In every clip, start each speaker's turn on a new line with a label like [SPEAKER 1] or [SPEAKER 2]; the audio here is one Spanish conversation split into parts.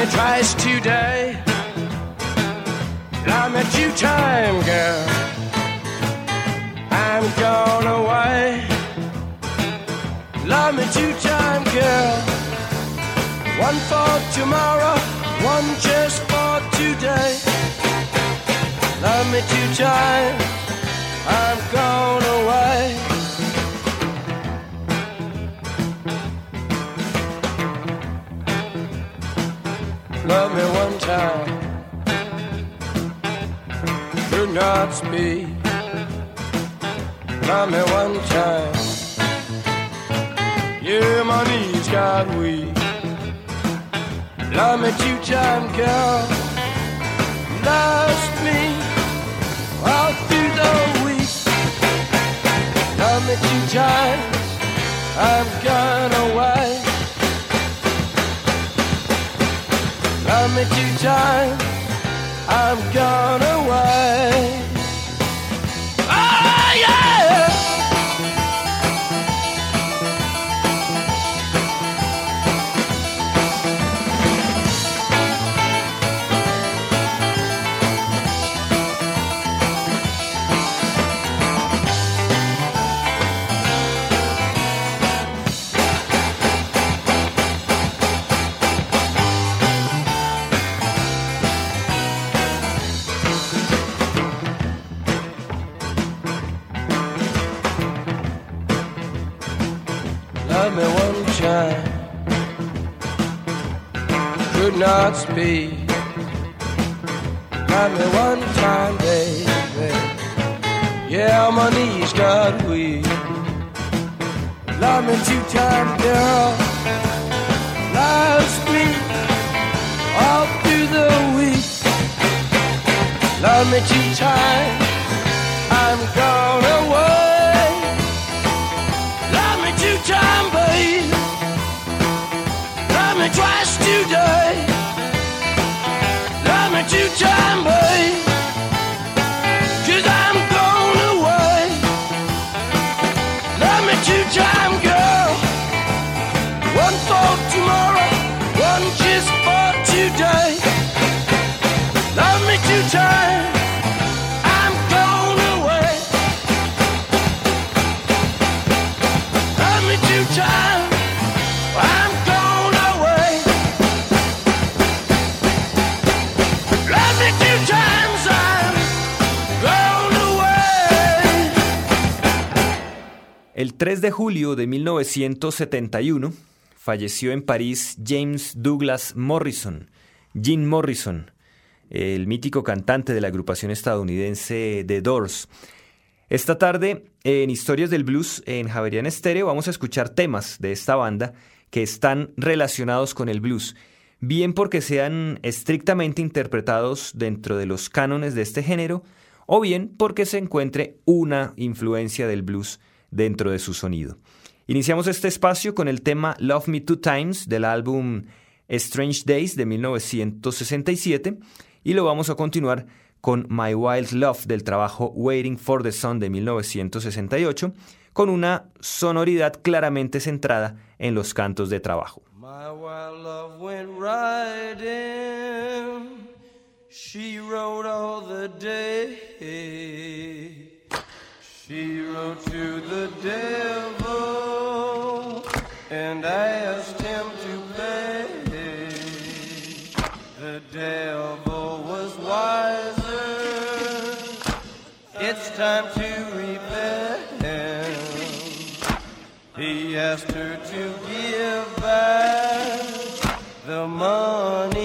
[SPEAKER 1] me twice today. Love me two times, girl. I'm gone away. Love me two time, girl. One for tomorrow, one just for today. Love me two time. I'm gone Not speak. Love me one time. Yeah, my knees got weak. Love me two time, girl. Lost me all through the week. Love me two times. I've gone away. Love me two times. I've gone away. Speak. Love me one time, baby. Yeah, my knees got weak. Love me two times, girl. Lost me all through the week. Love me two times. Two
[SPEAKER 2] 3 de julio de 1971 falleció en París James Douglas Morrison, Jim Morrison, el mítico cantante de la agrupación estadounidense The Doors. Esta tarde, en Historias del Blues en Javerian Estéreo, vamos a escuchar temas de esta banda que están relacionados con el blues, bien porque sean estrictamente interpretados dentro de los cánones de este género, o bien porque se encuentre una influencia del blues dentro de su sonido. Iniciamos este espacio con el tema Love Me Two Times del álbum Strange Days de 1967 y lo vamos a continuar con My Wild Love del trabajo Waiting for the Sun de 1968 con una sonoridad claramente centrada en los cantos de trabajo.
[SPEAKER 1] She wrote to the devil and asked him to pay. The devil was wiser. It's time to repent. He asked her to give back the money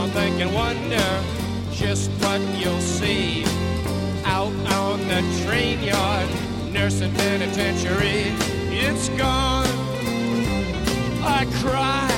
[SPEAKER 1] and think and wonder just what you'll see out on the train yard, nursing penitentiary. It's gone. I cry.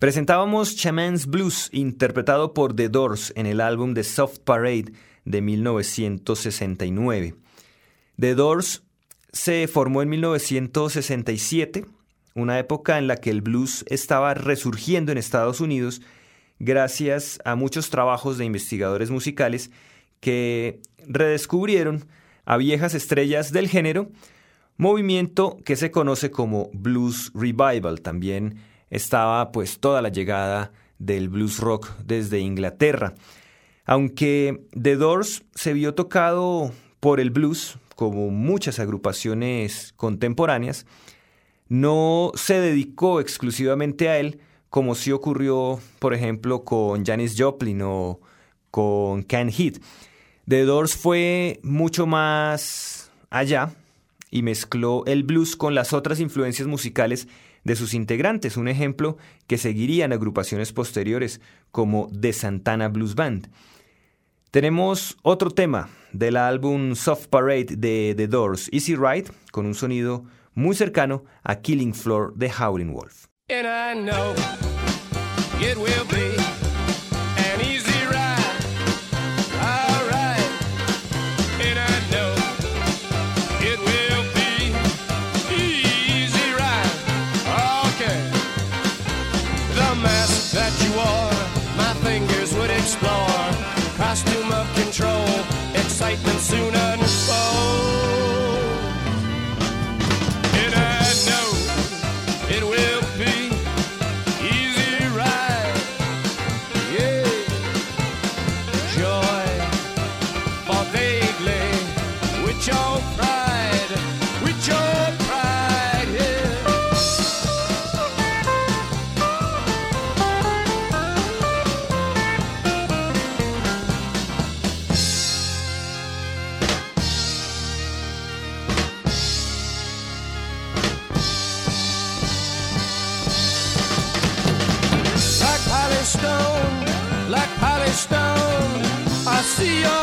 [SPEAKER 2] Presentábamos Chaman's Blues, interpretado por The Doors en el álbum The Soft Parade de 1969. The Doors se formó en 1967, una época en la que el blues estaba resurgiendo en Estados Unidos gracias a muchos trabajos de investigadores musicales que redescubrieron a viejas estrellas del género, movimiento que se conoce como Blues Revival, también estaba pues toda la llegada del blues rock desde Inglaterra. Aunque The Doors se vio tocado por el blues, como muchas agrupaciones contemporáneas, no se dedicó exclusivamente a él, como sí ocurrió, por ejemplo, con Janis Joplin o con Ken Heath. The Doors fue mucho más allá y mezcló el blues con las otras influencias musicales de sus integrantes, un ejemplo que seguirían agrupaciones posteriores como The Santana Blues Band. Tenemos otro tema del álbum Soft Parade de The Doors, Easy Ride, con un sonido muy cercano a Killing Floor de Howling Wolf. And I know it will be. see you.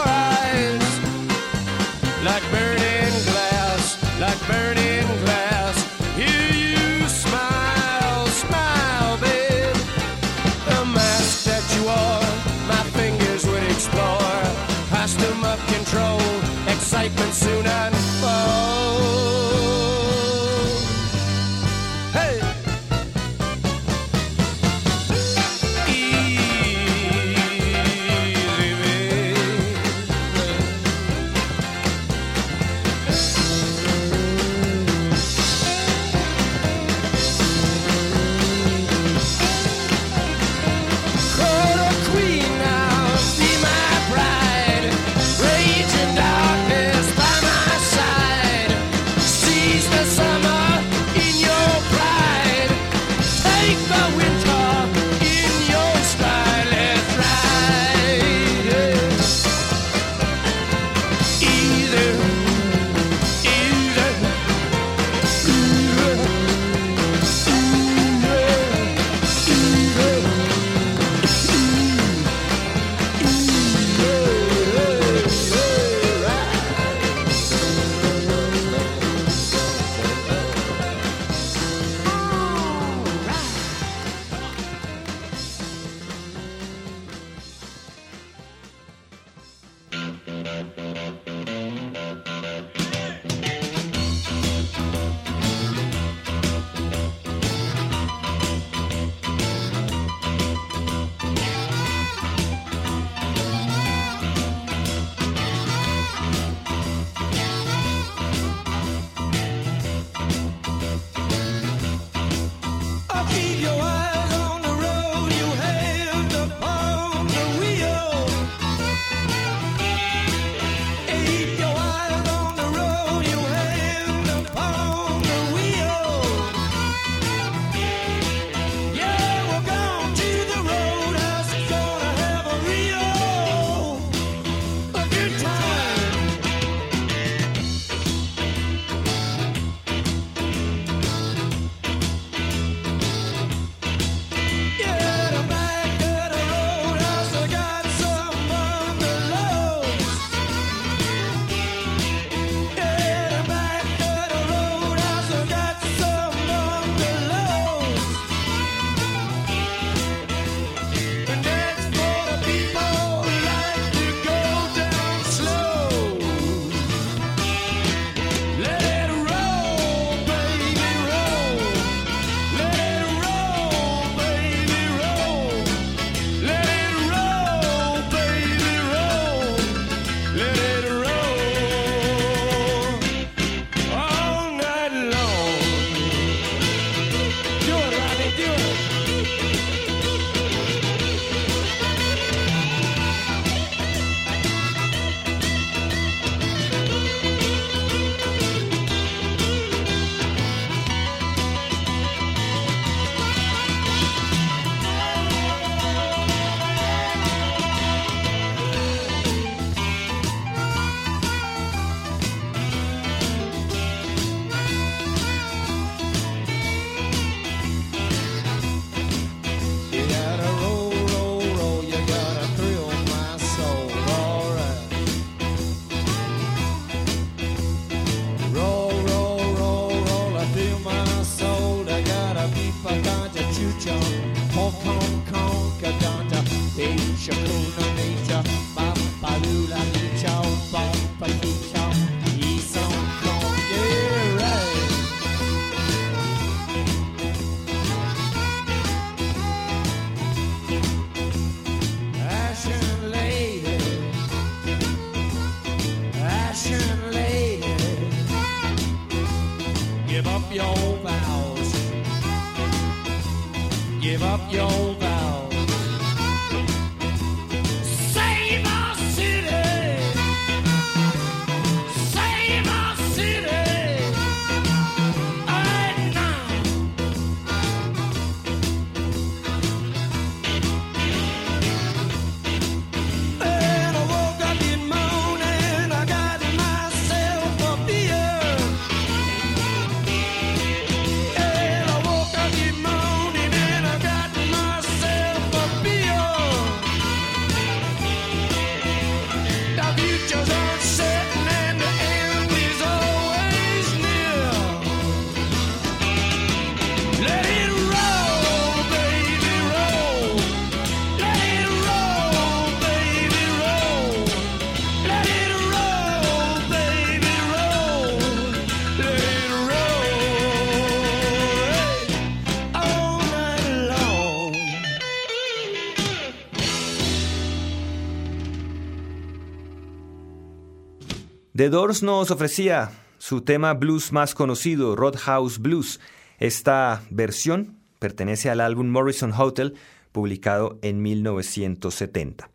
[SPEAKER 2] The Doors nos ofrecía su tema blues más conocido, Roadhouse Blues. Esta versión pertenece al álbum Morrison Hotel, publicado en 1970.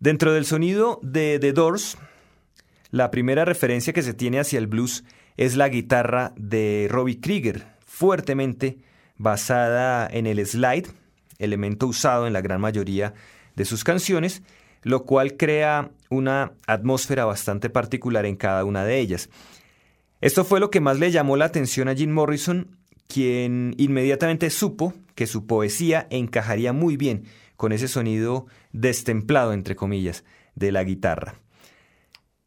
[SPEAKER 2] Dentro del sonido de The Doors, la primera referencia que se tiene hacia el blues es la guitarra de Robbie Krieger, fuertemente basada en el slide, elemento usado en la gran mayoría de sus canciones, lo cual crea una atmósfera bastante particular en cada una de ellas. Esto fue lo que más le llamó la atención a Jim Morrison, quien inmediatamente supo que su poesía encajaría muy bien con ese sonido destemplado, entre comillas, de la guitarra.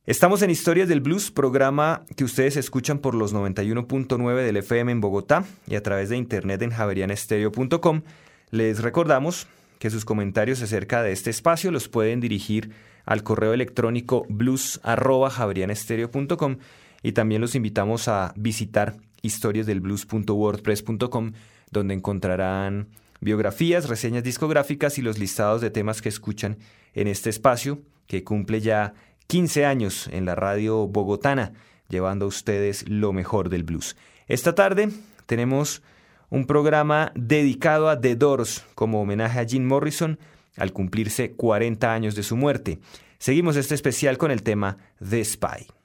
[SPEAKER 2] Estamos en Historias del Blues, programa que ustedes escuchan por los 91.9 del FM en Bogotá y a través de internet en javerianestereo.com. Les recordamos que sus comentarios acerca de este espacio los pueden dirigir al correo electrónico blues.javerianestereo.com y también los invitamos a visitar historiasdelblues.wordpress.com donde encontrarán biografías, reseñas discográficas y los listados de temas que escuchan en este espacio que cumple ya 15 años en la radio bogotana, llevando a ustedes lo mejor del blues. Esta tarde tenemos un programa dedicado a The Doors como homenaje a Jim Morrison al cumplirse 40 años de su muerte. Seguimos este especial con el tema The Spy.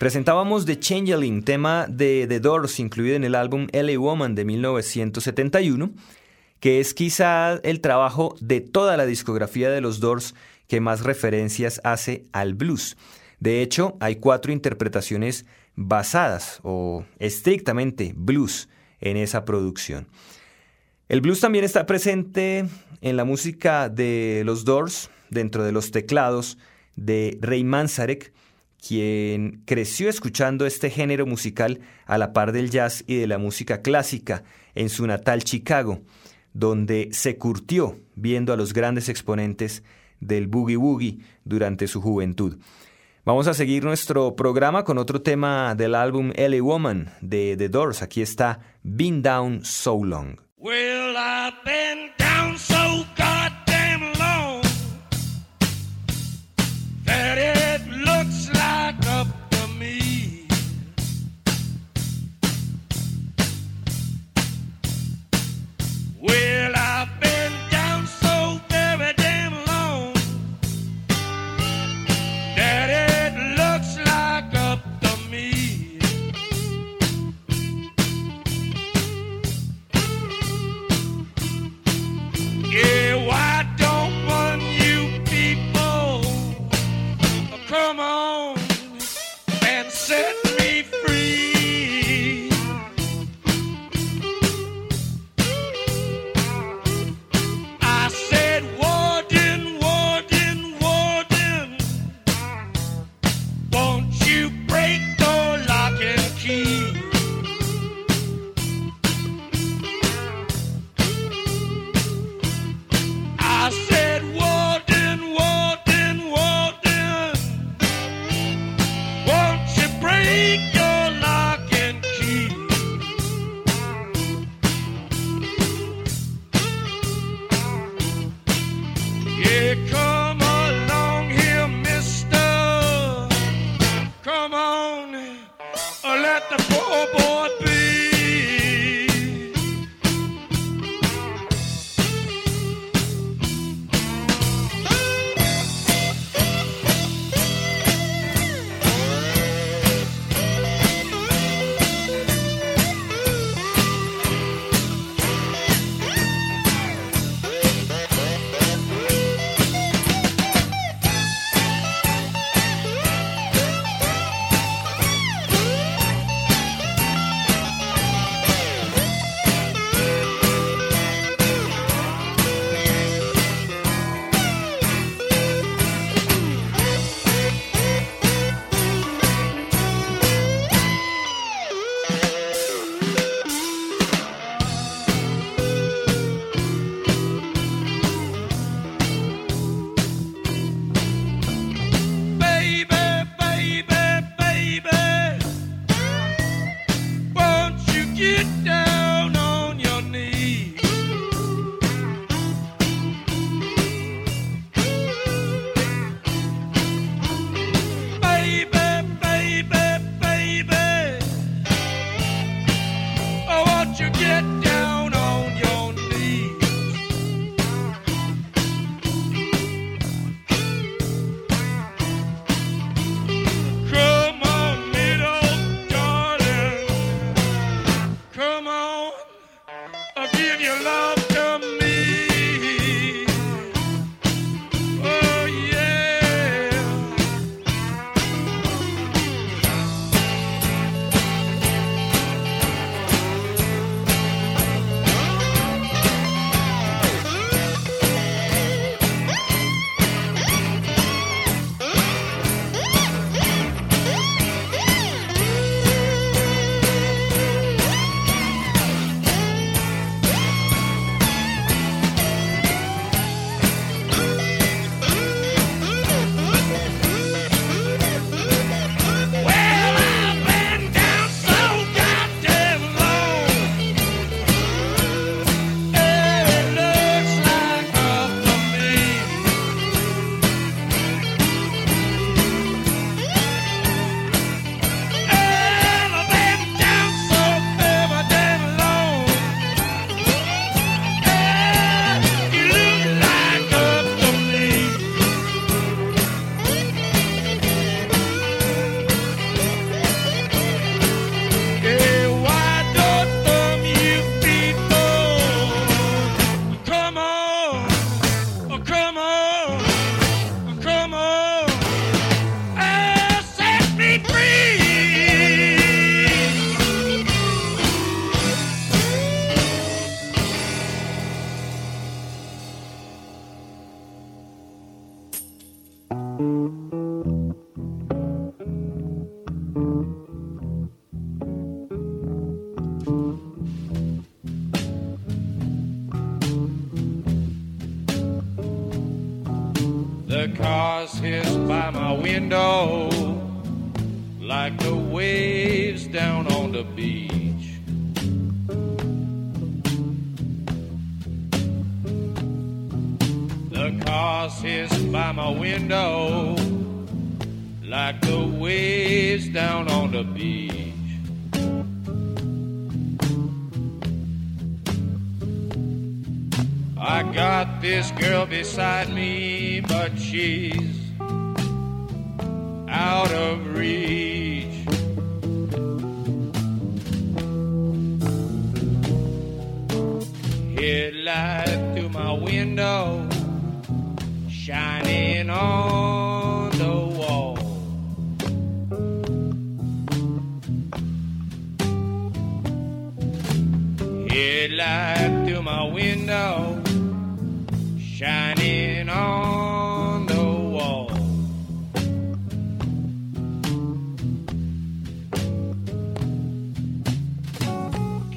[SPEAKER 2] Presentábamos The Changeling, tema de The Doors incluido en el álbum LA Woman de 1971,
[SPEAKER 1] que es quizá el trabajo de toda la discografía de los Doors que más referencias hace al blues. De hecho, hay cuatro interpretaciones basadas o estrictamente blues en esa producción. El blues también está presente en la música de los Doors, dentro de los teclados de Ray Manzarek, quien creció escuchando este género musical a la par del jazz y de la música clásica en su natal Chicago, donde se curtió viendo a los grandes exponentes del boogie woogie durante su juventud. Vamos a seguir nuestro programa con otro tema del álbum LA Woman de The Doors. Aquí está Been Down So Long.
[SPEAKER 3] you
[SPEAKER 1] down.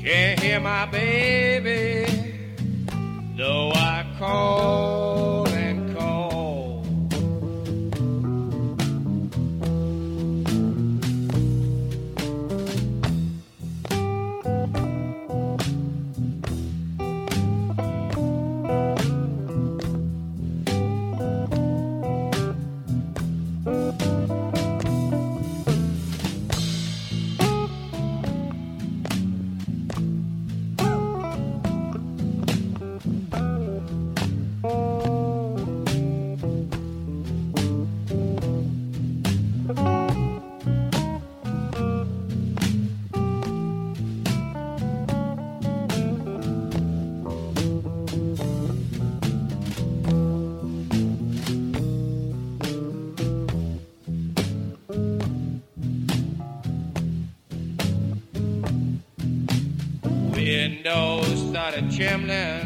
[SPEAKER 1] Can't hear my baby, though I call chimney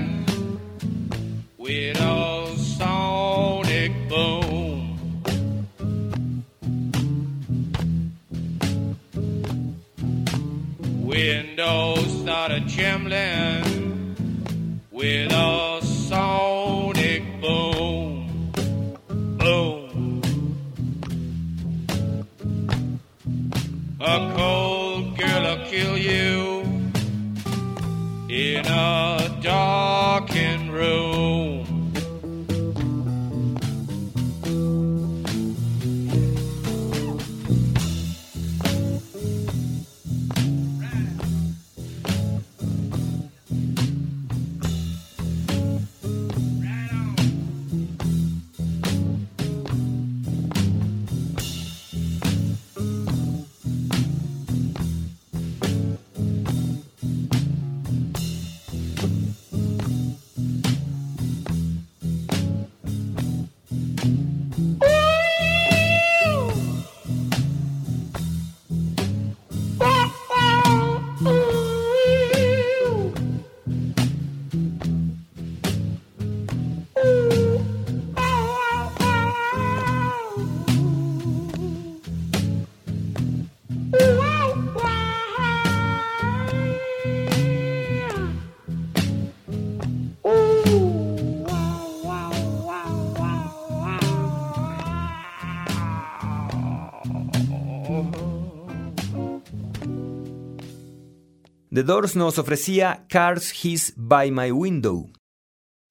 [SPEAKER 2] The Doors nos ofrecía Cars His By My Window.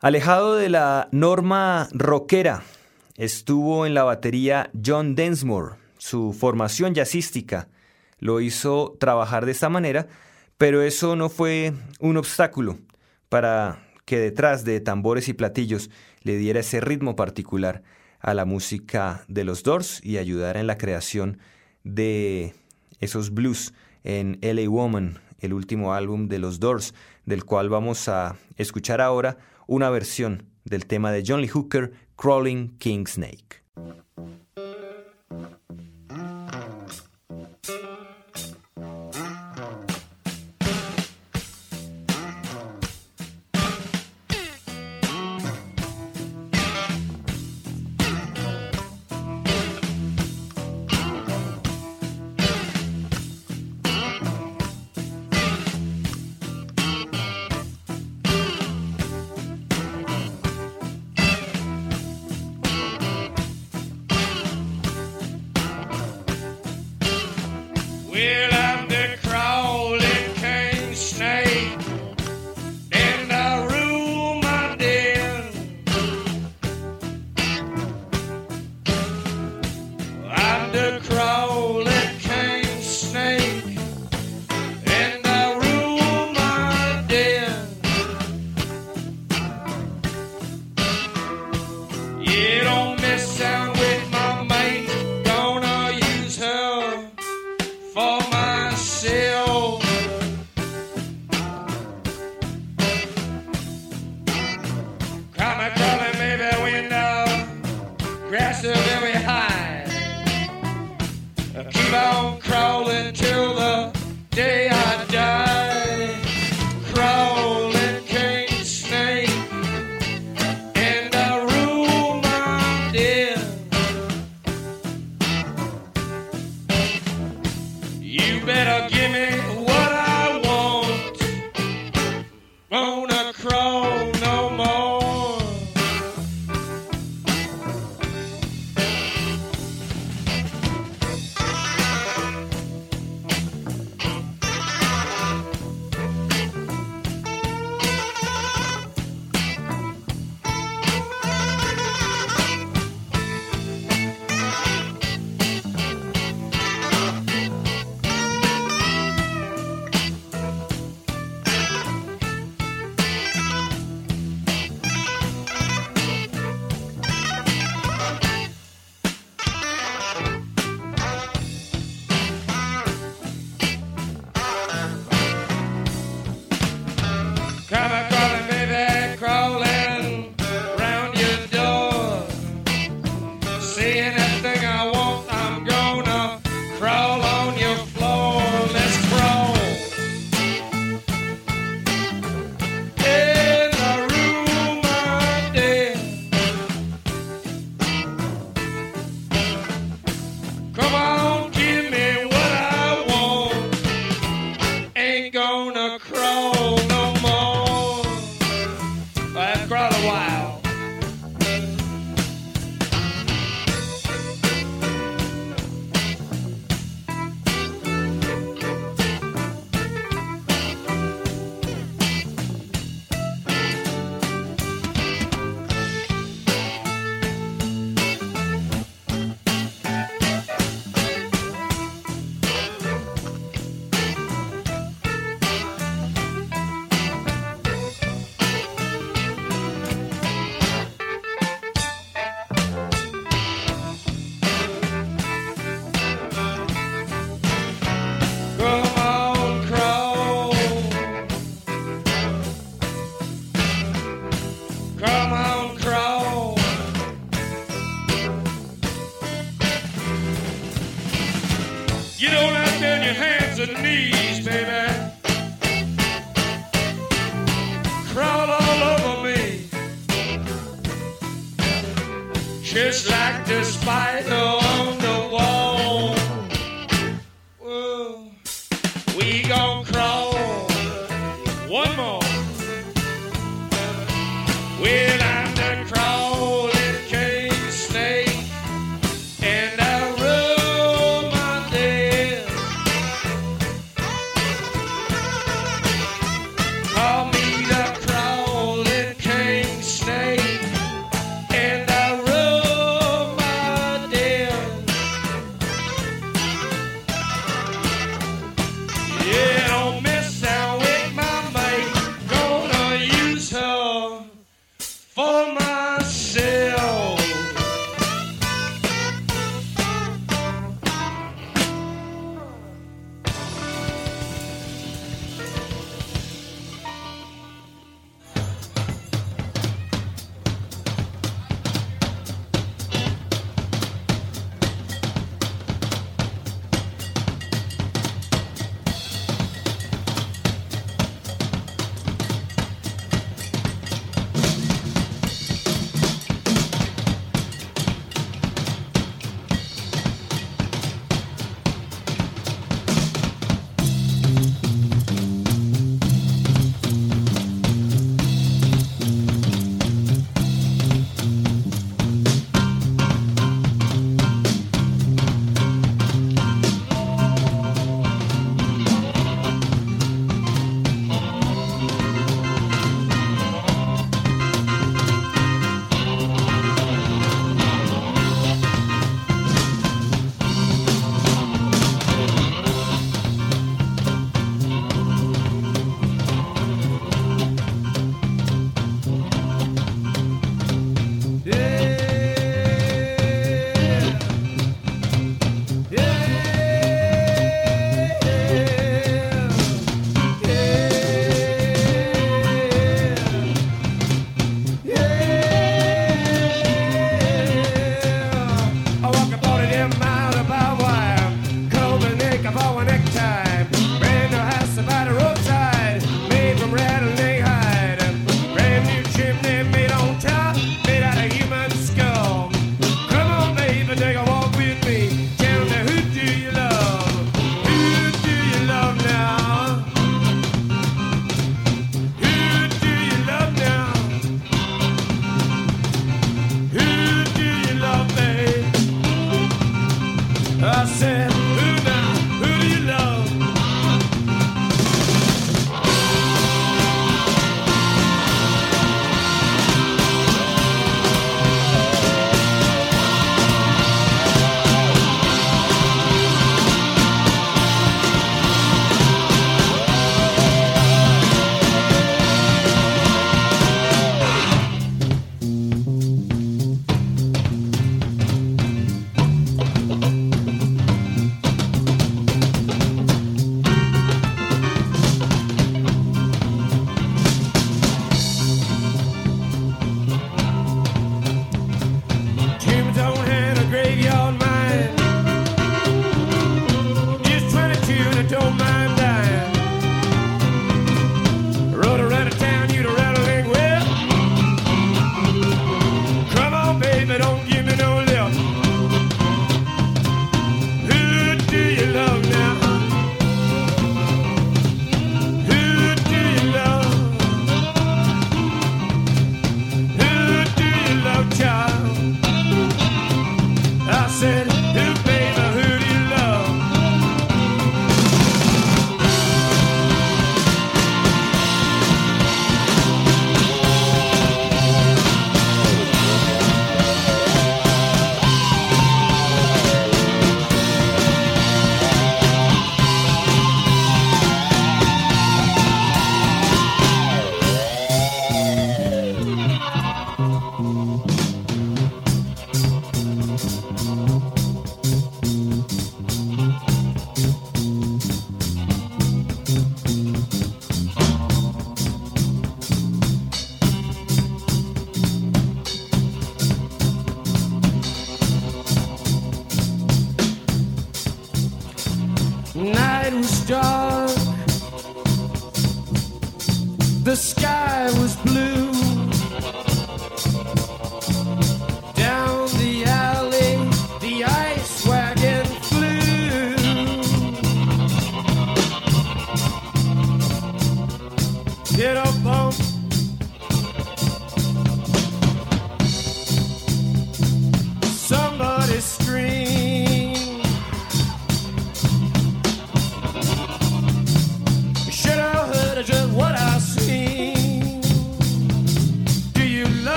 [SPEAKER 2] Alejado de la norma rockera, estuvo en la batería John Densmore. Su formación jazzística lo hizo trabajar de esta manera, pero eso no fue un obstáculo para que detrás de tambores y platillos le diera ese ritmo particular a la música de los Doors y ayudara en la creación de esos blues en LA Woman, el último álbum de los Doors, del cual vamos a escuchar ahora una versión del tema de John Lee Hooker, Crawling King Snake.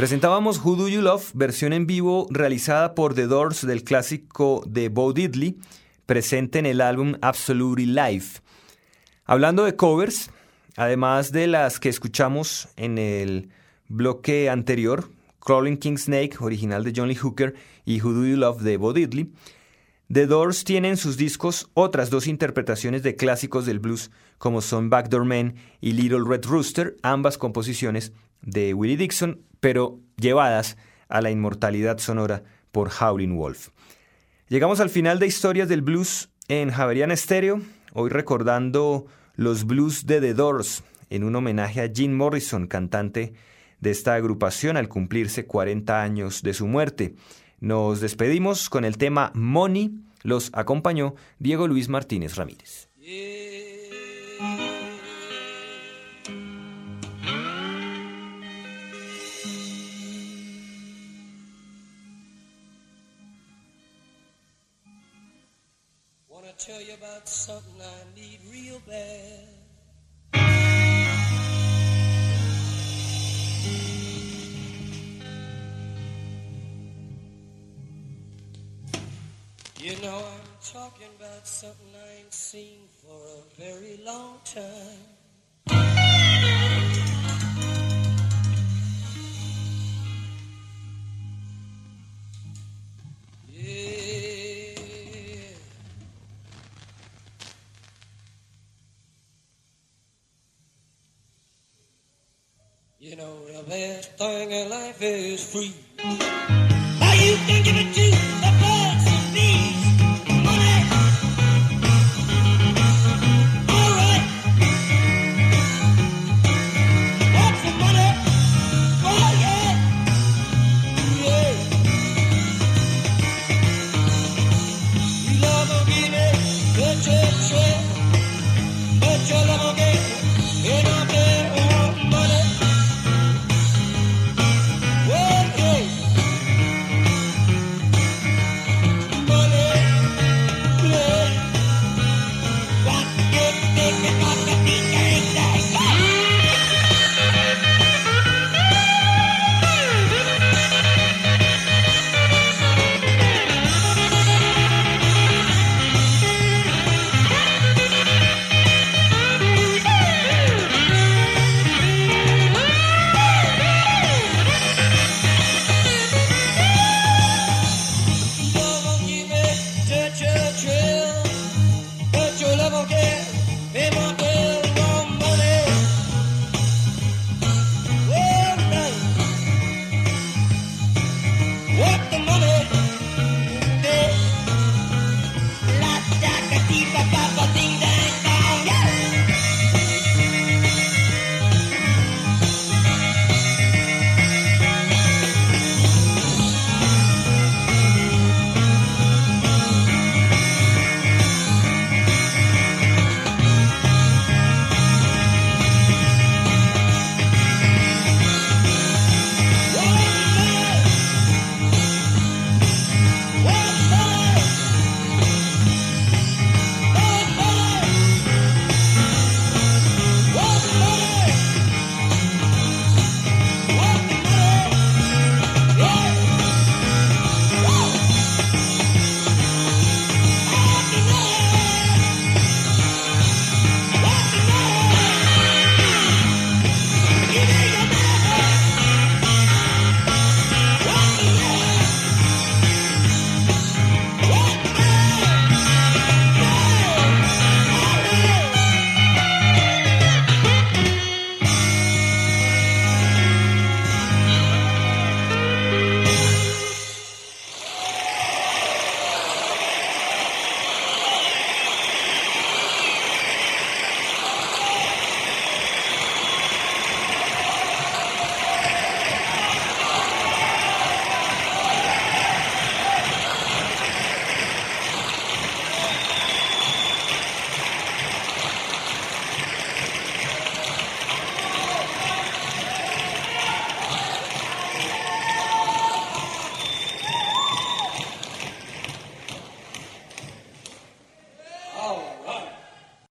[SPEAKER 2] Presentábamos Who Do You Love, versión en vivo realizada por The Doors del clásico de Bo Diddley, presente en el álbum Absolutely Live. Hablando de covers, además de las que escuchamos en el bloque anterior, Crawling King Snake, original de John Lee Hooker, y Who Do You Love de Bo Diddley, The Doors tiene en sus discos otras dos interpretaciones de clásicos del blues, como son Backdoor Man y Little Red Rooster, ambas composiciones de Willie Dixon, pero llevadas a la inmortalidad sonora por Howlin' Wolf. Llegamos al final de Historias del Blues en Javerian Stereo, hoy recordando los blues de The Doors, en un homenaje a Jim Morrison, cantante de esta agrupación al cumplirse 40 años de su muerte. Nos despedimos con el tema Money, los acompañó Diego Luis Martínez Ramírez.
[SPEAKER 1] Tell you about something I need real bad. You know I'm talking about something I ain't seen for a very long time. Best thing in life is free.